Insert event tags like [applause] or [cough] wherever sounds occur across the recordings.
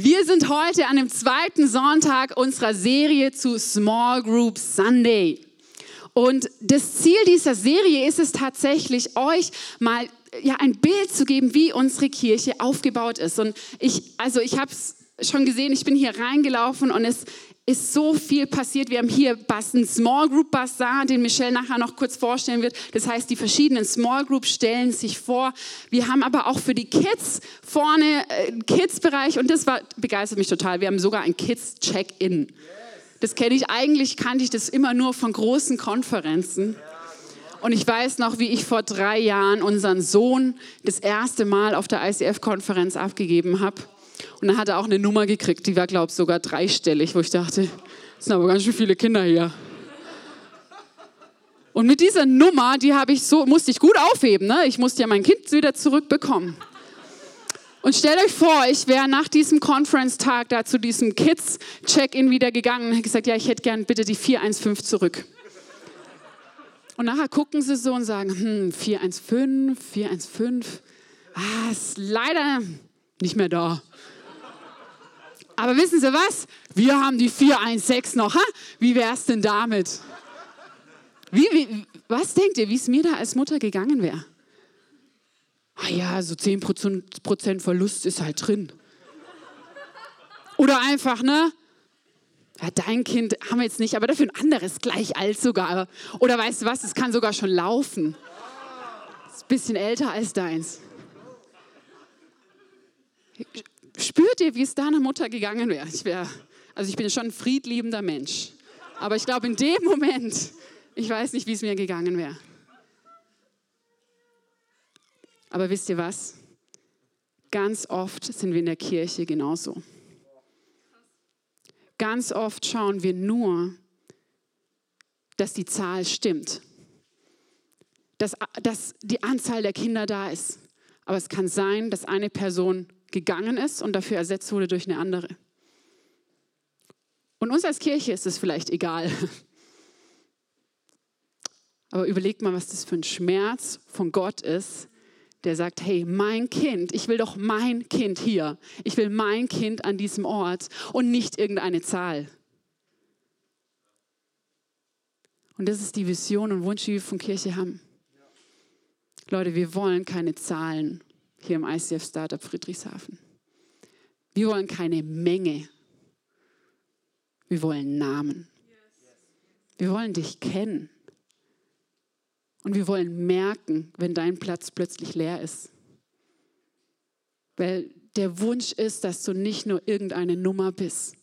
Wir sind heute an dem zweiten Sonntag unserer Serie zu Small Group Sunday. Und das Ziel dieser Serie ist es tatsächlich, euch mal ja, ein Bild zu geben, wie unsere Kirche aufgebaut ist. Und ich, also ich habe es schon gesehen, ich bin hier reingelaufen und es ist so viel passiert. Wir haben hier einen Small Group Bazaar, den Michelle nachher noch kurz vorstellen wird. Das heißt, die verschiedenen Small Groups stellen sich vor. Wir haben aber auch für die Kids vorne einen äh, Kids-Bereich und das war, begeistert mich total. Wir haben sogar ein Kids-Check-In. Das kenne ich eigentlich, kannte ich das immer nur von großen Konferenzen. Und ich weiß noch, wie ich vor drei Jahren unseren Sohn das erste Mal auf der ICF-Konferenz abgegeben habe. Und dann hat er auch eine Nummer gekriegt, die war, glaube ich, sogar dreistellig, wo ich dachte, das sind aber ganz schön viele Kinder hier. Und mit dieser Nummer, die habe ich so, musste ich gut aufheben. Ne? Ich musste ja mein Kind wieder zurückbekommen. Und stellt euch vor, ich wäre nach diesem Conference-Tag da zu diesem Kids-Check-In wieder gegangen und hätte gesagt, ja, ich hätte gern bitte die 415 zurück. Und nachher gucken sie so und sagen, hm, 415, 415, ah, ist leider nicht mehr da. Aber wissen Sie was? Wir haben die 416 noch. Ha? Wie wäre es denn damit? Wie, wie, was denkt ihr, wie es mir da als Mutter gegangen wäre? Ah ja, so 10% Verlust ist halt drin. Oder einfach, ne? Ja, dein Kind haben wir jetzt nicht, aber dafür ein anderes gleich alt sogar. Oder weißt du was, es kann sogar schon laufen. Ist ein bisschen älter als deins. Spürt ihr, wie es deiner Mutter gegangen wäre? Ich wäre, also ich bin schon ein friedliebender Mensch. Aber ich glaube, in dem Moment, ich weiß nicht, wie es mir gegangen wäre. Aber wisst ihr was? Ganz oft sind wir in der Kirche genauso. Ganz oft schauen wir nur, dass die Zahl stimmt, dass, dass die Anzahl der Kinder da ist. Aber es kann sein, dass eine Person gegangen ist und dafür ersetzt wurde durch eine andere. Und uns als Kirche ist es vielleicht egal. [laughs] Aber überlegt mal, was das für ein Schmerz von Gott ist, der sagt, hey, mein Kind, ich will doch mein Kind hier. Ich will mein Kind an diesem Ort und nicht irgendeine Zahl. Und das ist die Vision und Wunsch, die wir von Kirche haben. Leute, wir wollen keine Zahlen hier im ICF Startup Friedrichshafen. Wir wollen keine Menge. Wir wollen Namen. Wir wollen dich kennen. Und wir wollen merken, wenn dein Platz plötzlich leer ist. Weil der Wunsch ist, dass du nicht nur irgendeine Nummer bist,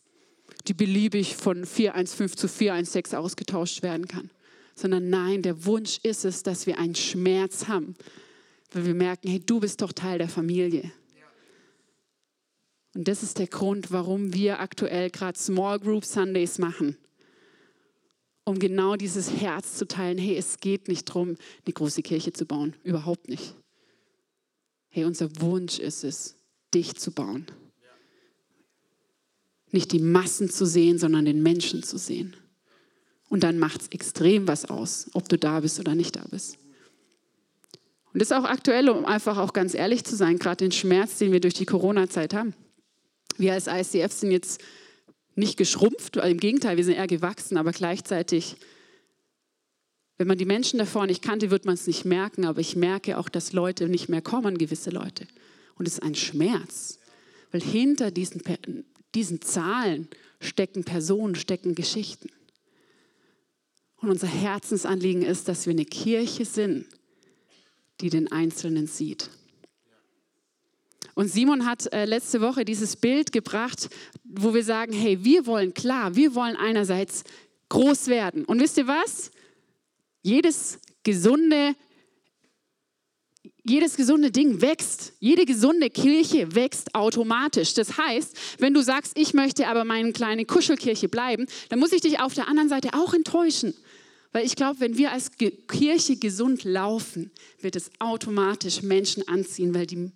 die beliebig von 415 zu 416 ausgetauscht werden kann, sondern nein, der Wunsch ist es, dass wir einen Schmerz haben, weil wir merken, hey, du bist doch Teil der Familie. Und das ist der Grund, warum wir aktuell gerade Small Group Sundays machen. Um genau dieses Herz zu teilen. Hey, es geht nicht darum, eine große Kirche zu bauen. Überhaupt nicht. Hey, unser Wunsch ist es, dich zu bauen. Nicht die Massen zu sehen, sondern den Menschen zu sehen. Und dann macht es extrem was aus, ob du da bist oder nicht da bist. Und das ist auch aktuell, um einfach auch ganz ehrlich zu sein, gerade den Schmerz, den wir durch die Corona-Zeit haben. Wir als ICF sind jetzt nicht geschrumpft, im Gegenteil, wir sind eher gewachsen, aber gleichzeitig, wenn man die Menschen davor nicht kannte, wird man es nicht merken, aber ich merke auch, dass Leute nicht mehr kommen, gewisse Leute. Und es ist ein Schmerz, weil hinter diesen, diesen Zahlen stecken Personen, stecken Geschichten. Und unser Herzensanliegen ist, dass wir eine Kirche sind, die den Einzelnen sieht. Und Simon hat äh, letzte Woche dieses Bild gebracht, wo wir sagen, hey, wir wollen klar, wir wollen einerseits groß werden. Und wisst ihr was? Jedes gesunde jedes gesunde Ding wächst. Jede gesunde Kirche wächst automatisch. Das heißt, wenn du sagst, ich möchte aber meine kleine Kuschelkirche bleiben, dann muss ich dich auf der anderen Seite auch enttäuschen. Weil ich glaube, wenn wir als Kirche gesund laufen, wird es automatisch Menschen anziehen, weil die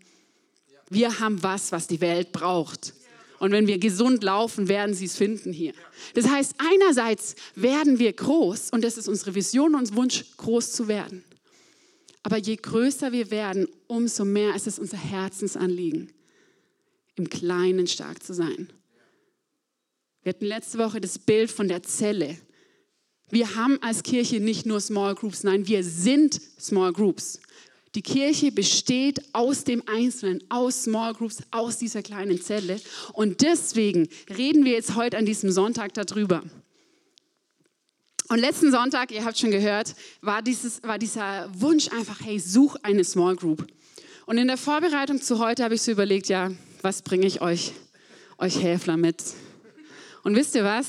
wir haben was, was die Welt braucht. Und wenn wir gesund laufen, werden sie es finden hier. Das heißt, einerseits werden wir groß und das ist unsere Vision und Wunsch, groß zu werden. Aber je größer wir werden, umso mehr ist es unser Herzensanliegen, im Kleinen stark zu sein. Wir hatten letzte Woche das Bild von der Zelle. Wir haben als Kirche nicht nur Small Groups, nein, wir sind Small Groups. Die Kirche besteht aus dem Einzelnen, aus Small Groups, aus dieser kleinen Zelle. Und deswegen reden wir jetzt heute an diesem Sonntag darüber. Und letzten Sonntag, ihr habt schon gehört, war, dieses, war dieser Wunsch einfach, hey, such eine Small Group. Und in der Vorbereitung zu heute habe ich so überlegt, ja, was bringe ich euch, euch Häfler mit? Und wisst ihr was?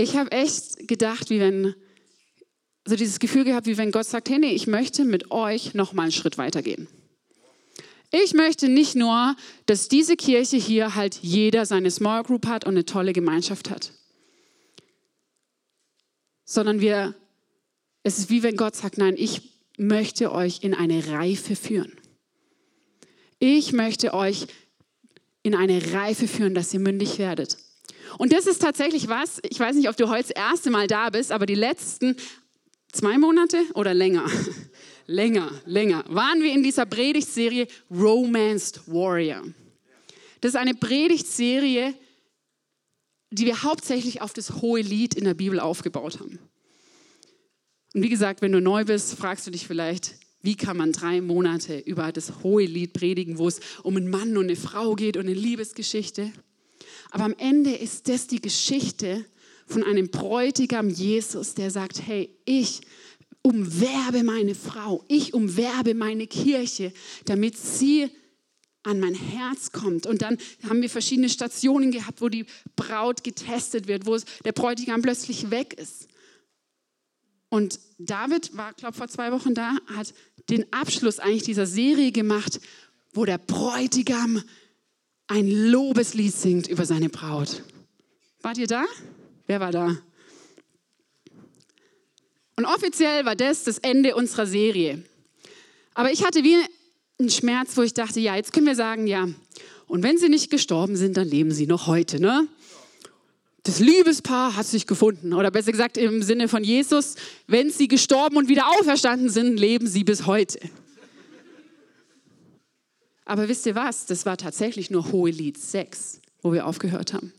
Ich habe echt gedacht, wie wenn, so dieses Gefühl gehabt, wie wenn Gott sagt, hey, nee, ich möchte mit euch noch mal einen Schritt weitergehen. Ich möchte nicht nur, dass diese Kirche hier halt jeder seine Small Group hat und eine tolle Gemeinschaft hat, sondern wir, es ist wie wenn Gott sagt, nein, ich möchte euch in eine Reife führen. Ich möchte euch in eine Reife führen, dass ihr mündig werdet. Und das ist tatsächlich was, ich weiß nicht, ob du heute das erste Mal da bist, aber die letzten zwei Monate oder länger, [laughs] länger, länger, waren wir in dieser Predigtserie Romanced Warrior. Das ist eine Predigtserie, die wir hauptsächlich auf das hohe Lied in der Bibel aufgebaut haben. Und wie gesagt, wenn du neu bist, fragst du dich vielleicht, wie kann man drei Monate über das hohe Lied predigen, wo es um einen Mann und eine Frau geht und eine Liebesgeschichte? Aber am Ende ist das die Geschichte von einem Bräutigam Jesus, der sagt, hey, ich umwerbe meine Frau, ich umwerbe meine Kirche, damit sie an mein Herz kommt. Und dann haben wir verschiedene Stationen gehabt, wo die Braut getestet wird, wo der Bräutigam plötzlich weg ist. Und David war, glaube ich, vor zwei Wochen da, hat den Abschluss eigentlich dieser Serie gemacht, wo der Bräutigam ein Lobeslied singt über seine Braut. Wart ihr da? Wer war da? Und offiziell war das das Ende unserer Serie. Aber ich hatte wie einen Schmerz, wo ich dachte, ja, jetzt können wir sagen, ja, und wenn sie nicht gestorben sind, dann leben sie noch heute, ne? Das Liebespaar hat sich gefunden. Oder besser gesagt im Sinne von Jesus, wenn sie gestorben und wieder auferstanden sind, leben sie bis heute. Aber wisst ihr was? Das war tatsächlich nur Hohelied 6, wo wir aufgehört haben.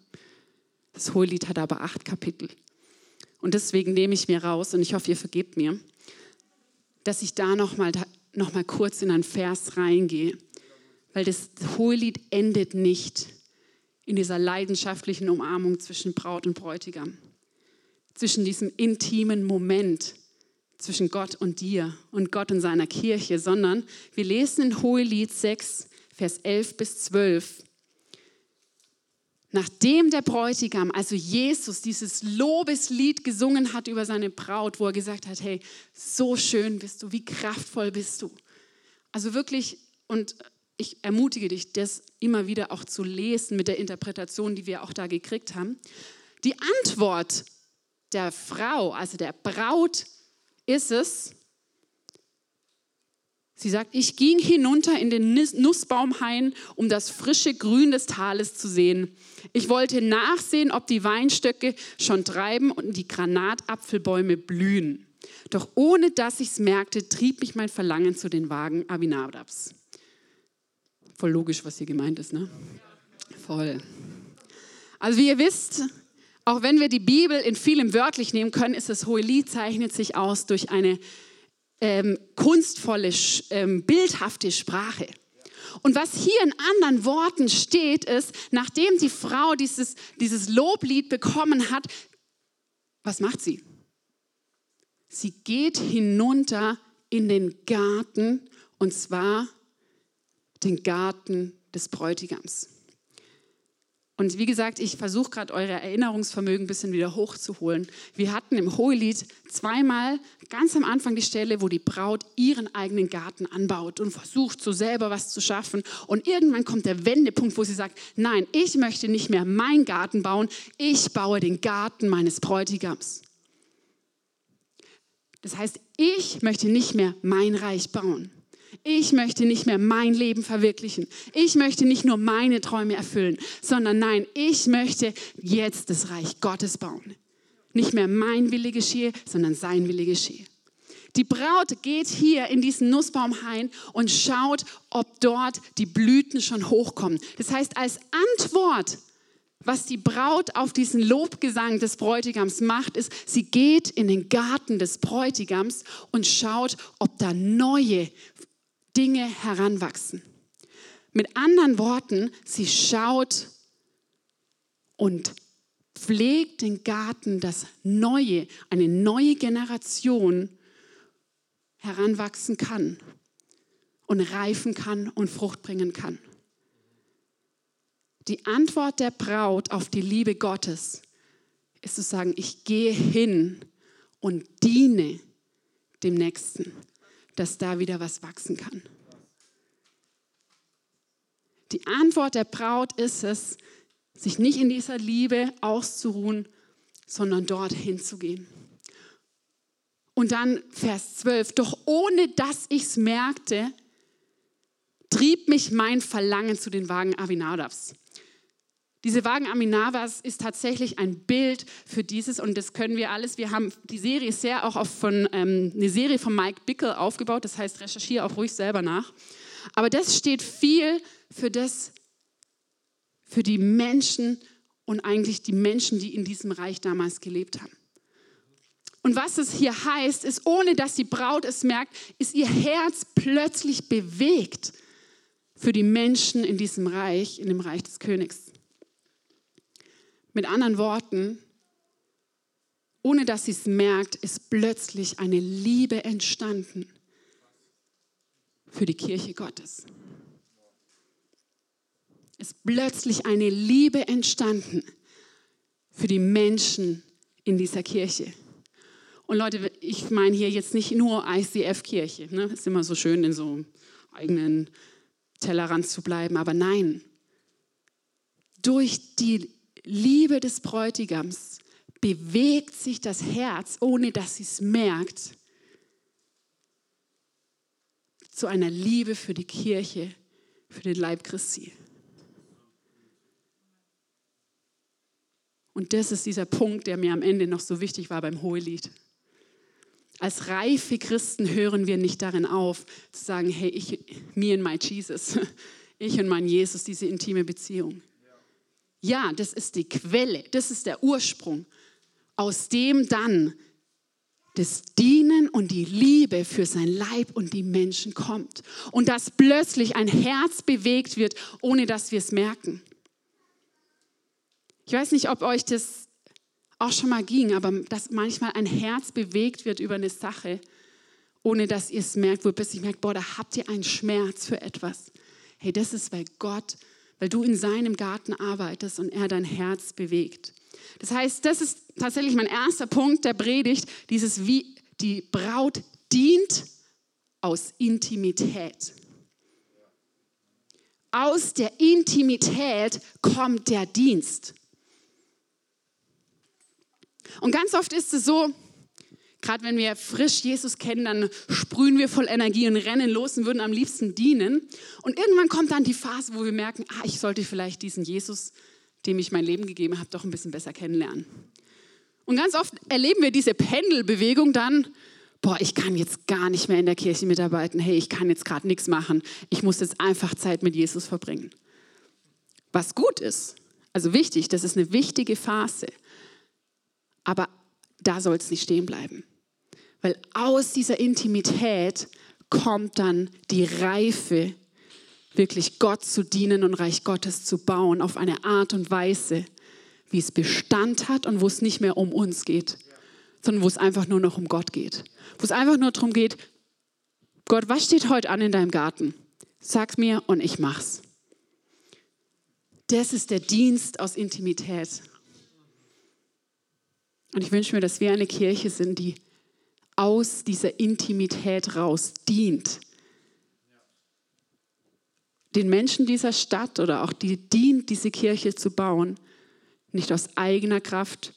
Das Hohelied hat aber acht Kapitel. Und deswegen nehme ich mir raus, und ich hoffe, ihr vergebt mir, dass ich da nochmal noch mal kurz in einen Vers reingehe. Weil das Hohelied endet nicht in dieser leidenschaftlichen Umarmung zwischen Braut und Bräutigam, zwischen diesem intimen Moment zwischen Gott und dir und Gott und seiner Kirche, sondern wir lesen in Hohelied 6, Vers 11 bis 12. Nachdem der Bräutigam, also Jesus, dieses Lobeslied gesungen hat über seine Braut, wo er gesagt hat, hey, so schön bist du, wie kraftvoll bist du. Also wirklich, und ich ermutige dich, das immer wieder auch zu lesen mit der Interpretation, die wir auch da gekriegt haben. Die Antwort der Frau, also der Braut, ist es, sie sagt, ich ging hinunter in den Nussbaumhain, um das frische Grün des Tales zu sehen. Ich wollte nachsehen, ob die Weinstöcke schon treiben und die Granatapfelbäume blühen. Doch ohne dass ich es merkte, trieb mich mein Verlangen zu den Wagen Abinadabs. Voll logisch, was hier gemeint ist, ne? Voll. Also wie ihr wisst, auch wenn wir die Bibel in vielem wörtlich nehmen können, ist das Hohelied zeichnet sich aus durch eine ähm, kunstvolle, ähm, bildhafte Sprache. Und was hier in anderen Worten steht, ist, nachdem die Frau dieses, dieses Loblied bekommen hat, was macht sie? Sie geht hinunter in den Garten und zwar den Garten des Bräutigams. Und wie gesagt, ich versuche gerade eure Erinnerungsvermögen ein bisschen wieder hochzuholen. Wir hatten im Hohelied zweimal ganz am Anfang die Stelle, wo die Braut ihren eigenen Garten anbaut und versucht, so selber was zu schaffen. Und irgendwann kommt der Wendepunkt, wo sie sagt, nein, ich möchte nicht mehr meinen Garten bauen, ich baue den Garten meines Bräutigams. Das heißt, ich möchte nicht mehr mein Reich bauen. Ich möchte nicht mehr mein Leben verwirklichen. Ich möchte nicht nur meine Träume erfüllen, sondern nein, ich möchte jetzt das Reich Gottes bauen. Nicht mehr mein Wille geschehe, sondern sein Wille geschehe. die Braut geht hier in diesen Nussbaum hain und schaut, ob dort die Blüten schon hochkommen. Das heißt, als Antwort, was die Braut auf diesen Lobgesang des Bräutigams macht, ist, sie geht in den Garten des Bräutigams und schaut, ob da neue Dinge heranwachsen. Mit anderen Worten, sie schaut und pflegt den Garten, dass neue, eine neue Generation heranwachsen kann und reifen kann und Frucht bringen kann. Die Antwort der Braut auf die Liebe Gottes ist zu sagen, ich gehe hin und diene dem Nächsten, dass da wieder was wachsen kann. Die Antwort der Braut ist es, sich nicht in dieser Liebe auszuruhen, sondern dorthin zu gehen. Und dann Vers 12, doch ohne dass ich es merkte, trieb mich mein Verlangen zu den Wagen Avinadabs. Diese Wagen Aminavas ist tatsächlich ein Bild für dieses und das können wir alles. Wir haben die Serie sehr auch von, ähm, eine Serie von Mike Bickel aufgebaut, das heißt, recherchiere auch ruhig selber nach. Aber das steht viel für das, für die Menschen und eigentlich die Menschen, die in diesem Reich damals gelebt haben. Und was es hier heißt, ist, ohne dass die Braut es merkt, ist ihr Herz plötzlich bewegt für die Menschen in diesem Reich, in dem Reich des Königs. Mit anderen Worten, ohne dass sie es merkt, ist plötzlich eine Liebe entstanden für die Kirche Gottes ist plötzlich eine Liebe entstanden für die Menschen in dieser Kirche. Und Leute, ich meine hier jetzt nicht nur ICF-Kirche. Ne? Ist immer so schön, in so eigenen Tellerrand zu bleiben. Aber nein, durch die Liebe des Bräutigams bewegt sich das Herz, ohne dass sie es merkt, zu einer Liebe für die Kirche, für den Leib Christi. Und das ist dieser Punkt, der mir am Ende noch so wichtig war beim Hohelied. Als reife Christen hören wir nicht darin auf, zu sagen, hey, ich, me and my Jesus, [laughs] ich und mein Jesus, diese intime Beziehung. Ja, das ist die Quelle, das ist der Ursprung, aus dem dann das Dienen und die Liebe für sein Leib und die Menschen kommt. Und dass plötzlich ein Herz bewegt wird, ohne dass wir es merken. Ich weiß nicht, ob euch das auch schon mal ging, aber dass manchmal ein Herz bewegt wird über eine Sache, ohne dass ihr es merkt, wo ihr plötzlich merkt, boah, da habt ihr einen Schmerz für etwas. Hey, das ist, weil Gott, weil du in seinem Garten arbeitest und er dein Herz bewegt. Das heißt, das ist tatsächlich mein erster Punkt der Predigt, dieses wie die Braut dient aus Intimität. Aus der Intimität kommt der Dienst. Und ganz oft ist es so, gerade wenn wir frisch Jesus kennen, dann sprühen wir voll Energie und rennen los und würden am liebsten dienen. Und irgendwann kommt dann die Phase, wo wir merken, ah, ich sollte vielleicht diesen Jesus, dem ich mein Leben gegeben habe, doch ein bisschen besser kennenlernen. Und ganz oft erleben wir diese Pendelbewegung dann, boah, ich kann jetzt gar nicht mehr in der Kirche mitarbeiten, hey, ich kann jetzt gerade nichts machen, ich muss jetzt einfach Zeit mit Jesus verbringen. Was gut ist, also wichtig, das ist eine wichtige Phase. Aber da soll es nicht stehen bleiben. Weil aus dieser Intimität kommt dann die Reife, wirklich Gott zu dienen und Reich Gottes zu bauen auf eine Art und Weise, wie es Bestand hat und wo es nicht mehr um uns geht, sondern wo es einfach nur noch um Gott geht. Wo es einfach nur darum geht, Gott, was steht heute an in deinem Garten? Sag mir und ich mach's. Das ist der Dienst aus Intimität. Und ich wünsche mir, dass wir eine Kirche sind, die aus dieser Intimität raus dient. Den Menschen dieser Stadt oder auch die dient, diese Kirche zu bauen, nicht aus eigener Kraft,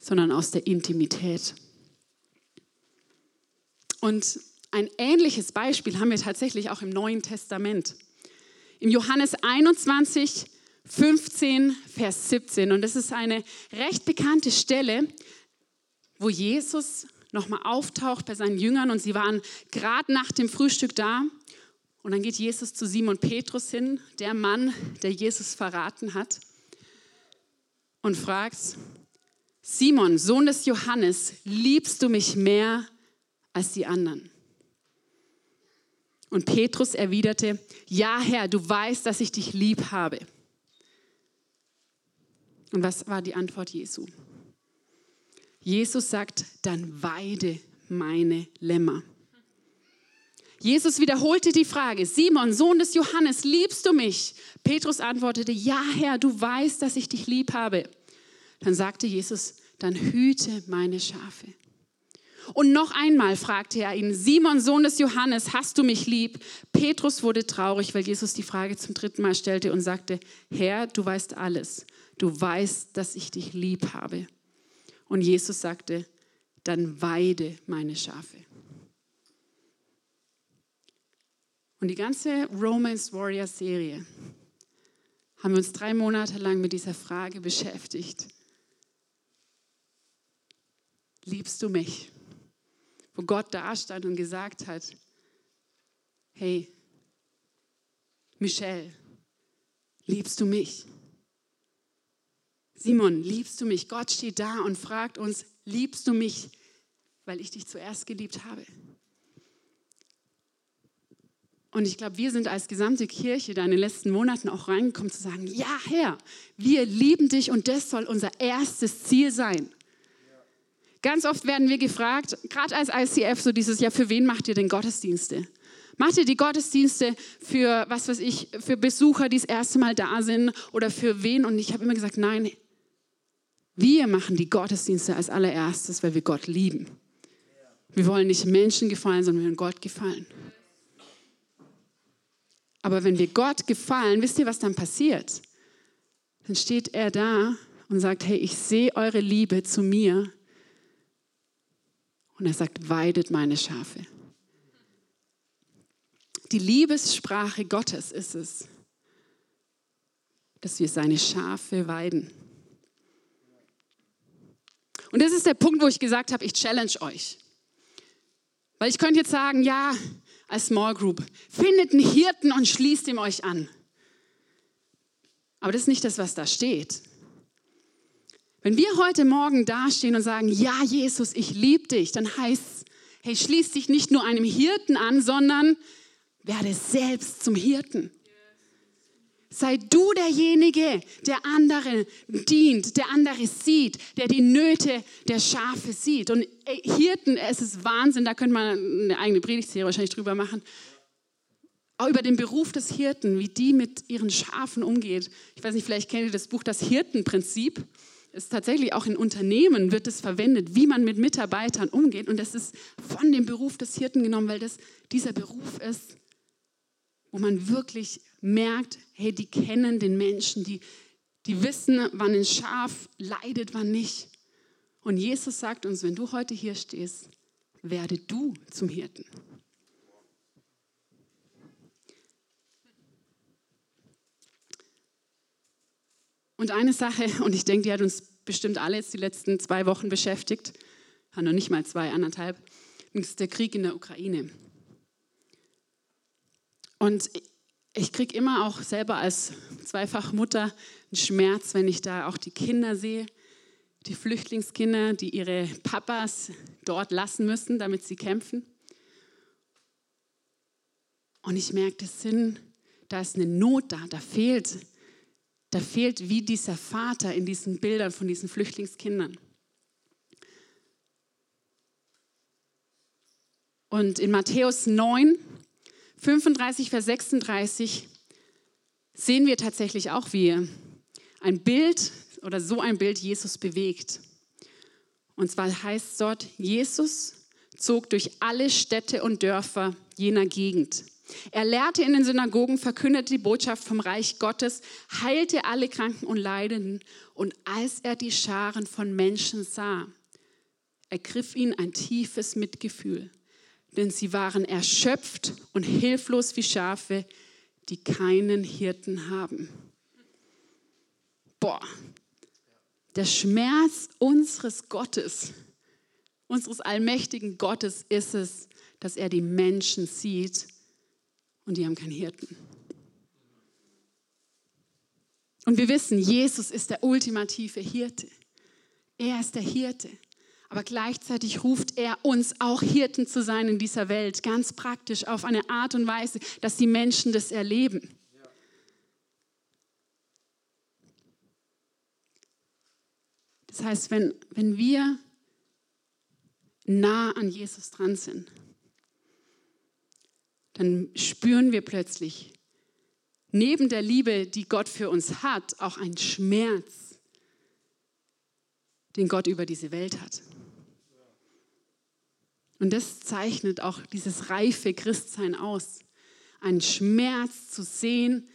sondern aus der Intimität. Und ein ähnliches Beispiel haben wir tatsächlich auch im Neuen Testament. Im Johannes 21, 15, Vers 17. Und das ist eine recht bekannte Stelle, wo Jesus nochmal auftaucht bei seinen Jüngern und sie waren gerade nach dem Frühstück da. Und dann geht Jesus zu Simon Petrus hin, der Mann, der Jesus verraten hat, und fragt, Simon, Sohn des Johannes, liebst du mich mehr als die anderen? Und Petrus erwiderte, ja Herr, du weißt, dass ich dich lieb habe. Und was war die Antwort Jesu? Jesus sagt, dann weide meine Lämmer. Jesus wiederholte die Frage, Simon, Sohn des Johannes, liebst du mich? Petrus antwortete, ja Herr, du weißt, dass ich dich lieb habe. Dann sagte Jesus, dann hüte meine Schafe. Und noch einmal fragte er ihn, Simon, Sohn des Johannes, hast du mich lieb? Petrus wurde traurig, weil Jesus die Frage zum dritten Mal stellte und sagte, Herr, du weißt alles. Du weißt, dass ich dich lieb habe. Und Jesus sagte, dann weide meine Schafe. Und die ganze Romance Warrior Serie haben wir uns drei Monate lang mit dieser Frage beschäftigt. Liebst du mich? Wo Gott da stand und gesagt hat, hey, Michelle, liebst du mich? Simon, liebst du mich? Gott steht da und fragt uns, liebst du mich, weil ich dich zuerst geliebt habe? Und ich glaube, wir sind als gesamte Kirche da in den letzten Monaten auch reingekommen zu sagen, ja Herr, wir lieben dich und das soll unser erstes Ziel sein. Ganz oft werden wir gefragt, gerade als ICF, so dieses Jahr, für wen macht ihr denn Gottesdienste? Macht ihr die Gottesdienste für, was weiß ich, für Besucher, die das erste Mal da sind oder für wen? Und ich habe immer gesagt, nein, wir machen die Gottesdienste als allererstes, weil wir Gott lieben. Wir wollen nicht Menschen gefallen, sondern wir wollen Gott gefallen. Aber wenn wir Gott gefallen, wisst ihr, was dann passiert? Dann steht er da und sagt, hey, ich sehe eure Liebe zu mir und er sagt, weidet meine Schafe. Die Liebessprache Gottes ist es, dass wir seine Schafe weiden. Und das ist der Punkt, wo ich gesagt habe, ich challenge euch. Weil ich könnte jetzt sagen, ja, als Small Group, findet einen Hirten und schließt ihm euch an. Aber das ist nicht das, was da steht. Wenn wir heute Morgen dastehen und sagen, ja, Jesus, ich liebe dich, dann heißt es, hey, schließ dich nicht nur einem Hirten an, sondern werde selbst zum Hirten. Sei du derjenige, der andere dient, der andere sieht, der die Nöte der Schafe sieht. Und Hirten, es ist Wahnsinn, da könnte man eine eigene Predigtserie wahrscheinlich drüber machen. Auch über den Beruf des Hirten, wie die mit ihren Schafen umgeht. Ich weiß nicht, vielleicht kennt ihr das Buch Das Hirtenprinzip ist tatsächlich auch in Unternehmen wird es verwendet, wie man mit Mitarbeitern umgeht. Und das ist von dem Beruf des Hirten genommen, weil das dieser Beruf ist, wo man wirklich merkt, hey, die kennen den Menschen, die, die wissen, wann ein Schaf leidet, wann nicht. Und Jesus sagt uns, wenn du heute hier stehst, werde du zum Hirten. Und eine Sache, und ich denke, die hat uns bestimmt alle jetzt die letzten zwei Wochen beschäftigt, ja, noch nicht mal zwei, anderthalb, ist der Krieg in der Ukraine. Und ich kriege immer auch selber als Zweifachmutter einen Schmerz, wenn ich da auch die Kinder sehe, die Flüchtlingskinder, die ihre Papas dort lassen müssen, damit sie kämpfen. Und ich merke, das sind, da ist eine Not da, da fehlt da fehlt wie dieser Vater in diesen Bildern von diesen Flüchtlingskindern. Und in Matthäus 9, 35, Vers 36 sehen wir tatsächlich auch, wie ein Bild oder so ein Bild Jesus bewegt. Und zwar heißt dort, Jesus zog durch alle Städte und Dörfer jener Gegend er lehrte in den Synagogen, verkündete die Botschaft vom Reich Gottes, heilte alle Kranken und Leidenden. Und als er die Scharen von Menschen sah, ergriff ihn ein tiefes Mitgefühl, denn sie waren erschöpft und hilflos wie Schafe, die keinen Hirten haben. Boah, der Schmerz unseres Gottes unseres allmächtigen Gottes ist es, dass er die Menschen sieht und die haben keinen Hirten. Und wir wissen, Jesus ist der ultimative Hirte. Er ist der Hirte. Aber gleichzeitig ruft er uns auch Hirten zu sein in dieser Welt, ganz praktisch auf eine Art und Weise, dass die Menschen das erleben. Das heißt, wenn, wenn wir nah an Jesus dran sind, dann spüren wir plötzlich neben der Liebe, die Gott für uns hat, auch einen Schmerz, den Gott über diese Welt hat. Und das zeichnet auch dieses reife Christsein aus. Ein Schmerz zu sehen,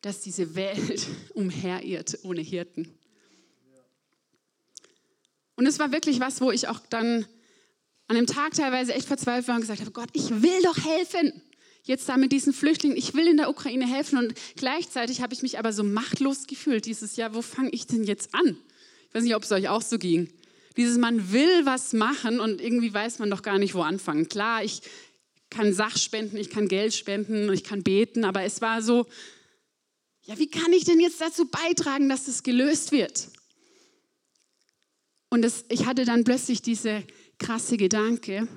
dass diese Welt [laughs] umherirrt ohne Hirten. Und es war wirklich was, wo ich auch dann an dem Tag teilweise echt verzweifelt war und gesagt habe, Gott, ich will doch helfen. Jetzt da mit diesen Flüchtlingen, ich will in der Ukraine helfen. Und gleichzeitig habe ich mich aber so machtlos gefühlt dieses Jahr, wo fange ich denn jetzt an? Ich weiß nicht, ob es euch auch so ging. Dieses, man will was machen und irgendwie weiß man doch gar nicht, wo anfangen. Klar, ich kann Sach spenden, ich kann Geld spenden, ich kann beten, aber es war so, ja, wie kann ich denn jetzt dazu beitragen, dass das gelöst wird? Und das, ich hatte dann plötzlich diese krasse Gedanke.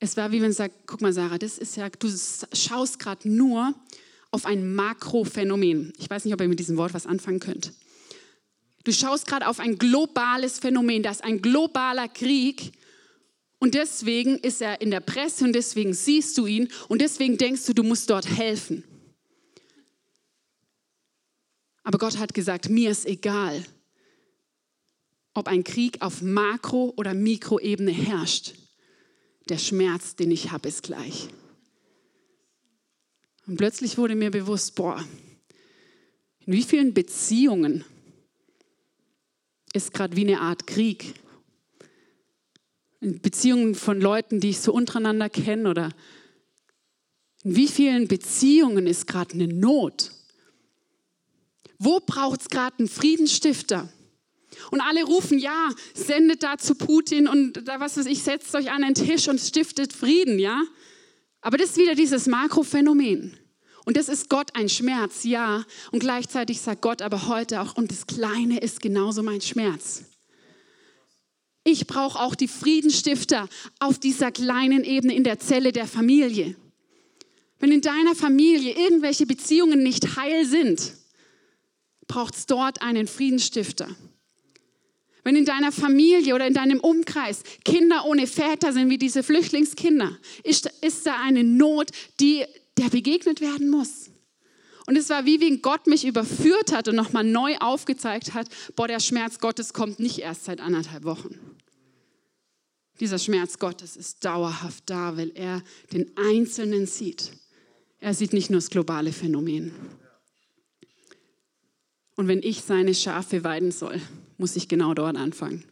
Es war wie wenn man sagt, guck mal Sarah, das ist ja, du schaust gerade nur auf ein Makrophänomen. Ich weiß nicht, ob ihr mit diesem Wort was anfangen könnt. Du schaust gerade auf ein globales Phänomen, das ist ein globaler Krieg. Und deswegen ist er in der Presse und deswegen siehst du ihn und deswegen denkst du, du musst dort helfen. Aber Gott hat gesagt, mir ist egal, ob ein Krieg auf Makro- oder Mikroebene herrscht. Der Schmerz, den ich habe, ist gleich. Und plötzlich wurde mir bewusst, boah, in wie vielen Beziehungen ist gerade wie eine Art Krieg. In Beziehungen von Leuten, die ich so untereinander kenne oder in wie vielen Beziehungen ist gerade eine Not? Wo braucht es gerade einen Friedensstifter? Und alle rufen, ja, sendet da zu Putin und da was weiß ich, setzt euch an den Tisch und stiftet Frieden, ja? Aber das ist wieder dieses Makrophänomen. Und das ist Gott ein Schmerz, ja. Und gleichzeitig sagt Gott aber heute auch, und das Kleine ist genauso mein Schmerz. Ich brauche auch die Friedensstifter auf dieser kleinen Ebene in der Zelle der Familie. Wenn in deiner Familie irgendwelche Beziehungen nicht heil sind, braucht es dort einen Friedensstifter. Wenn in deiner Familie oder in deinem Umkreis Kinder ohne Väter sind, wie diese Flüchtlingskinder, ist, ist da eine Not, die der begegnet werden muss. Und es war wie wenn Gott mich überführt hat und nochmal neu aufgezeigt hat, boah, der Schmerz Gottes kommt nicht erst seit anderthalb Wochen. Dieser Schmerz Gottes ist dauerhaft da, weil er den Einzelnen sieht. Er sieht nicht nur das globale Phänomen. Und wenn ich seine Schafe weiden soll, muss ich genau dort anfangen.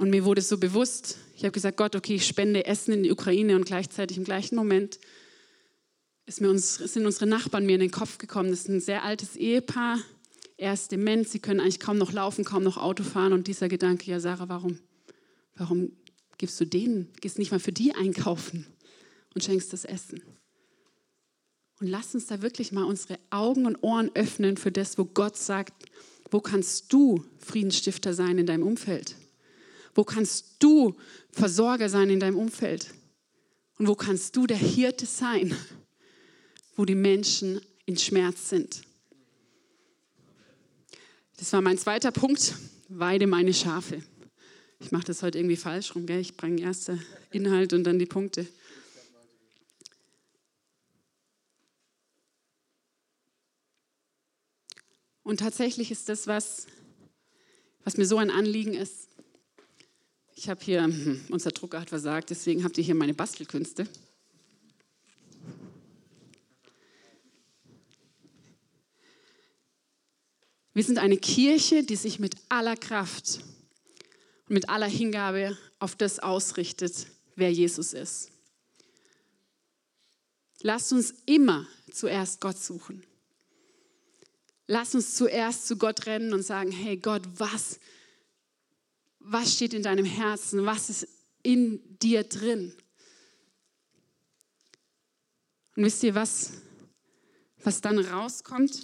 Und mir wurde so bewusst, ich habe gesagt, Gott, okay, ich spende Essen in die Ukraine und gleichzeitig im gleichen Moment ist mir uns, sind unsere Nachbarn mir in den Kopf gekommen. Das ist ein sehr altes Ehepaar. Er ist dement, sie können eigentlich kaum noch laufen, kaum noch Auto fahren. Und dieser Gedanke, ja Sarah, warum, warum gibst du denen, gehst nicht mal für die einkaufen und schenkst das Essen? Und lass uns da wirklich mal unsere Augen und Ohren öffnen für das, wo Gott sagt, wo kannst du Friedensstifter sein in deinem Umfeld? Wo kannst du Versorger sein in deinem Umfeld? Und wo kannst du der Hirte sein, wo die Menschen in Schmerz sind? Das war mein zweiter Punkt. Weide meine Schafe. Ich mache das heute irgendwie falsch rum. Gell? Ich bringe erst den Inhalt und dann die Punkte. Und tatsächlich ist das was, was mir so ein Anliegen ist, ich habe hier, hm, unser Drucker hat versagt, deswegen habt ihr hier meine Bastelkünste. Wir sind eine Kirche, die sich mit aller Kraft und mit aller Hingabe auf das ausrichtet, wer Jesus ist. Lasst uns immer zuerst Gott suchen. Lass uns zuerst zu Gott rennen und sagen, hey Gott, was, was steht in deinem Herzen? Was ist in dir drin? Und wisst ihr, was, was dann rauskommt,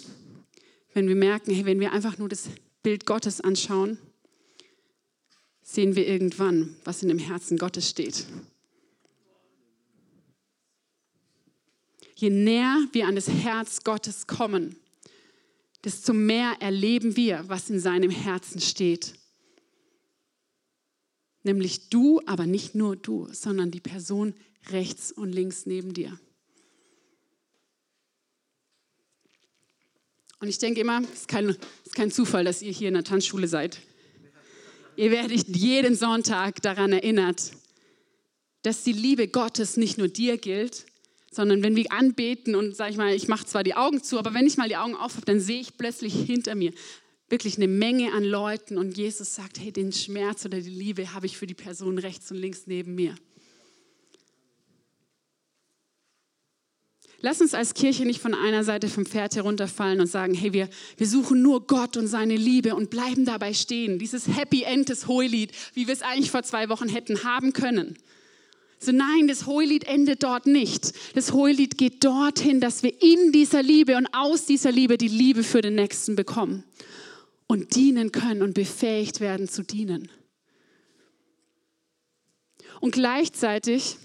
wenn wir merken, hey, wenn wir einfach nur das Bild Gottes anschauen, sehen wir irgendwann, was in dem Herzen Gottes steht. Je näher wir an das Herz Gottes kommen, desto mehr erleben wir, was in seinem Herzen steht. Nämlich du, aber nicht nur du, sondern die Person rechts und links neben dir. Und ich denke immer, es ist kein, ist kein Zufall, dass ihr hier in der Tanzschule seid. Ihr werdet jeden Sonntag daran erinnert, dass die Liebe Gottes nicht nur dir gilt, sondern wenn wir anbeten und sag ich mal, ich mache zwar die Augen zu, aber wenn ich mal die Augen aufhabe, dann sehe ich plötzlich hinter mir wirklich eine Menge an Leuten und Jesus sagt, hey, den Schmerz oder die Liebe habe ich für die Person rechts und links neben mir. Lass uns als Kirche nicht von einer Seite vom Pferd herunterfallen und sagen, hey, wir, wir suchen nur Gott und seine Liebe und bleiben dabei stehen. Dieses Happy End des Hohelied, wie wir es eigentlich vor zwei Wochen hätten haben können. So nein, das Hohelied endet dort nicht. Das Hohelied geht dorthin, dass wir in dieser Liebe und aus dieser Liebe die Liebe für den Nächsten bekommen und dienen können und befähigt werden zu dienen. Und gleichzeitig,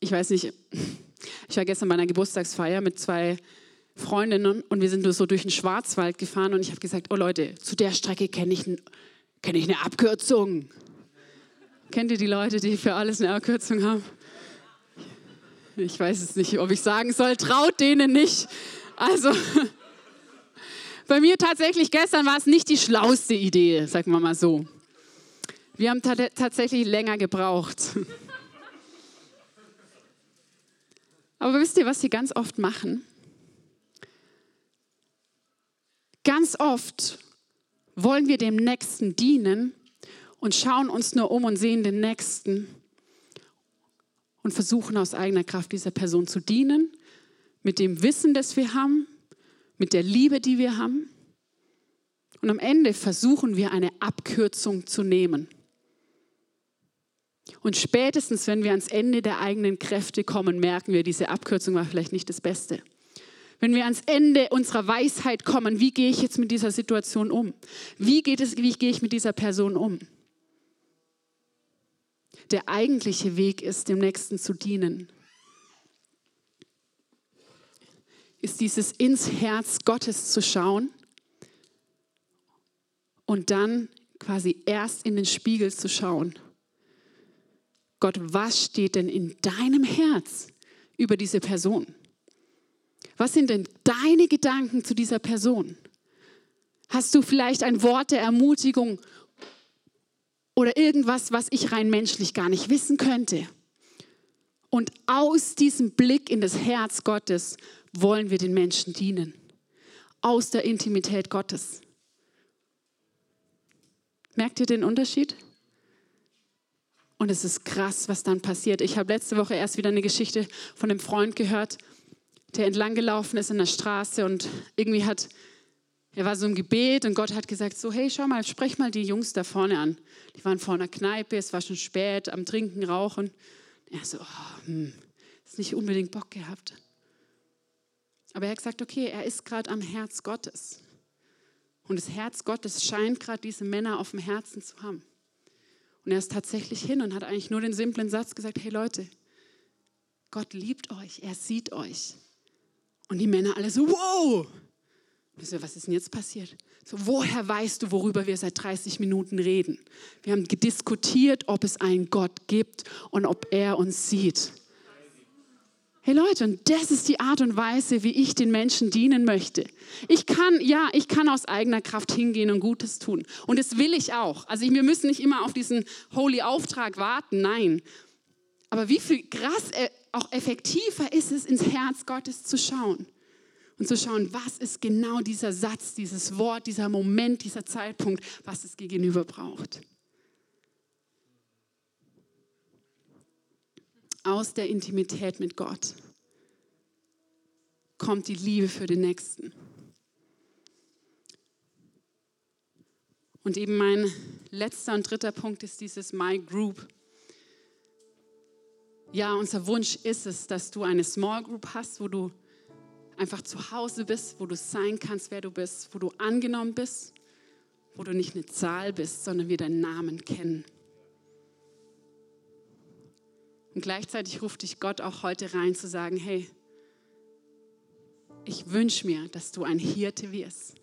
ich weiß nicht, ich war gestern bei einer Geburtstagsfeier mit zwei Freundinnen und wir sind so durch den Schwarzwald gefahren und ich habe gesagt, oh Leute, zu der Strecke kenne ich, kenn ich eine Abkürzung. Kennt ihr die Leute, die für alles eine Abkürzung haben? Ich weiß es nicht, ob ich sagen soll, traut denen nicht. Also, [laughs] bei mir tatsächlich gestern war es nicht die schlauste Idee, sagen wir mal so. Wir haben tatsächlich länger gebraucht. Aber wisst ihr, was sie ganz oft machen? Ganz oft wollen wir dem Nächsten dienen und schauen uns nur um und sehen den Nächsten und versuchen aus eigener Kraft dieser Person zu dienen, mit dem Wissen, das wir haben, mit der Liebe, die wir haben. Und am Ende versuchen wir eine Abkürzung zu nehmen. Und spätestens, wenn wir ans Ende der eigenen Kräfte kommen, merken wir, diese Abkürzung war vielleicht nicht das Beste. Wenn wir ans Ende unserer Weisheit kommen, wie gehe ich jetzt mit dieser Situation um? Wie, geht es, wie gehe ich mit dieser Person um? der eigentliche Weg ist, dem Nächsten zu dienen. Ist dieses ins Herz Gottes zu schauen und dann quasi erst in den Spiegel zu schauen. Gott, was steht denn in deinem Herz über diese Person? Was sind denn deine Gedanken zu dieser Person? Hast du vielleicht ein Wort der Ermutigung oder irgendwas, was ich rein menschlich gar nicht wissen könnte. Und aus diesem Blick in das Herz Gottes wollen wir den Menschen dienen. Aus der Intimität Gottes. Merkt ihr den Unterschied? Und es ist krass, was dann passiert. Ich habe letzte Woche erst wieder eine Geschichte von einem Freund gehört, der entlang gelaufen ist in der Straße und irgendwie hat er war so im Gebet und Gott hat gesagt, so hey, schau mal, sprech mal die Jungs da vorne an. Die waren vor einer Kneipe, es war schon spät, am Trinken, Rauchen. Er so, oh, hm, ist nicht unbedingt Bock gehabt. Aber er hat gesagt, okay, er ist gerade am Herz Gottes. Und das Herz Gottes scheint gerade diese Männer auf dem Herzen zu haben. Und er ist tatsächlich hin und hat eigentlich nur den simplen Satz gesagt, hey Leute, Gott liebt euch, er sieht euch. Und die Männer alle so, wow, so, was ist denn jetzt passiert? So, woher weißt du, worüber wir seit 30 Minuten reden? Wir haben diskutiert, ob es einen Gott gibt und ob er uns sieht. Hey Leute, und das ist die Art und Weise, wie ich den Menschen dienen möchte. Ich kann, ja, ich kann aus eigener Kraft hingehen und Gutes tun. Und das will ich auch. Also wir müssen nicht immer auf diesen Holy Auftrag warten, nein. Aber wie viel krass, äh, auch effektiver ist es, ins Herz Gottes zu schauen und zu schauen, was ist genau dieser Satz, dieses Wort, dieser Moment, dieser Zeitpunkt, was es gegenüber braucht. Aus der Intimität mit Gott kommt die Liebe für den Nächsten. Und eben mein letzter und dritter Punkt ist dieses My Group. Ja, unser Wunsch ist es, dass du eine Small Group hast, wo du einfach zu Hause bist, wo du sein kannst, wer du bist, wo du angenommen bist, wo du nicht eine Zahl bist, sondern wir deinen Namen kennen. Und gleichzeitig ruft dich Gott auch heute rein zu sagen, hey, ich wünsche mir, dass du ein Hirte wirst.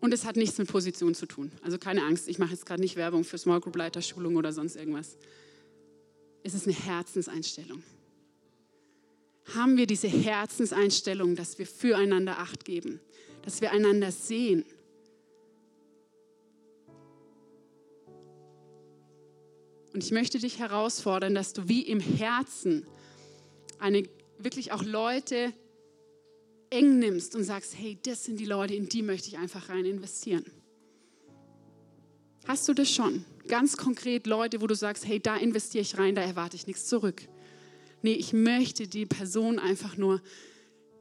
Und es hat nichts mit Position zu tun. Also keine Angst, ich mache jetzt gerade nicht Werbung für Small Group Leiterschulung oder sonst irgendwas. Es ist eine Herzenseinstellung. Haben wir diese Herzenseinstellung, dass wir füreinander Acht geben, dass wir einander sehen? Und ich möchte dich herausfordern, dass du wie im Herzen eine, wirklich auch Leute eng nimmst und sagst, hey, das sind die Leute, in die möchte ich einfach rein investieren. Hast du das schon? Ganz konkret Leute, wo du sagst, hey, da investiere ich rein, da erwarte ich nichts zurück. Nee, ich möchte die Person einfach nur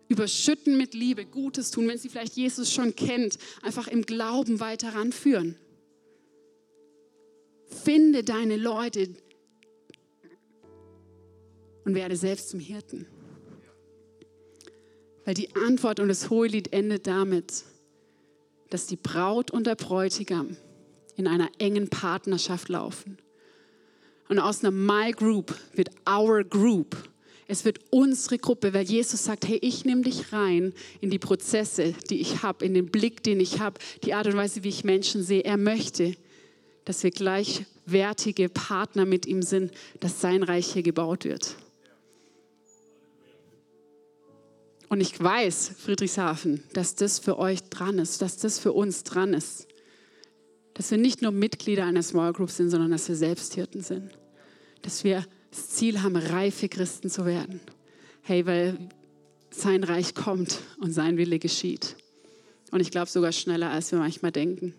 überschütten mit Liebe, Gutes tun, wenn sie vielleicht Jesus schon kennt, einfach im Glauben weiter ranführen. Finde deine Leute und werde selbst zum Hirten. Weil die Antwort und das Hohelied endet damit, dass die Braut und der Bräutigam in einer engen Partnerschaft laufen. Und aus einer My Group wird Our Group. Es wird unsere Gruppe, weil Jesus sagt, hey, ich nehme dich rein in die Prozesse, die ich habe, in den Blick, den ich habe, die Art und Weise, wie ich Menschen sehe. Er möchte, dass wir gleichwertige Partner mit ihm sind, dass sein Reich hier gebaut wird. Und ich weiß, Friedrichshafen, dass das für euch dran ist, dass das für uns dran ist. Dass wir nicht nur Mitglieder einer Small Group sind, sondern dass wir Selbsthirten sind. Dass wir das Ziel haben, reife Christen zu werden. Hey, weil sein Reich kommt und sein Wille geschieht. Und ich glaube sogar schneller, als wir manchmal denken.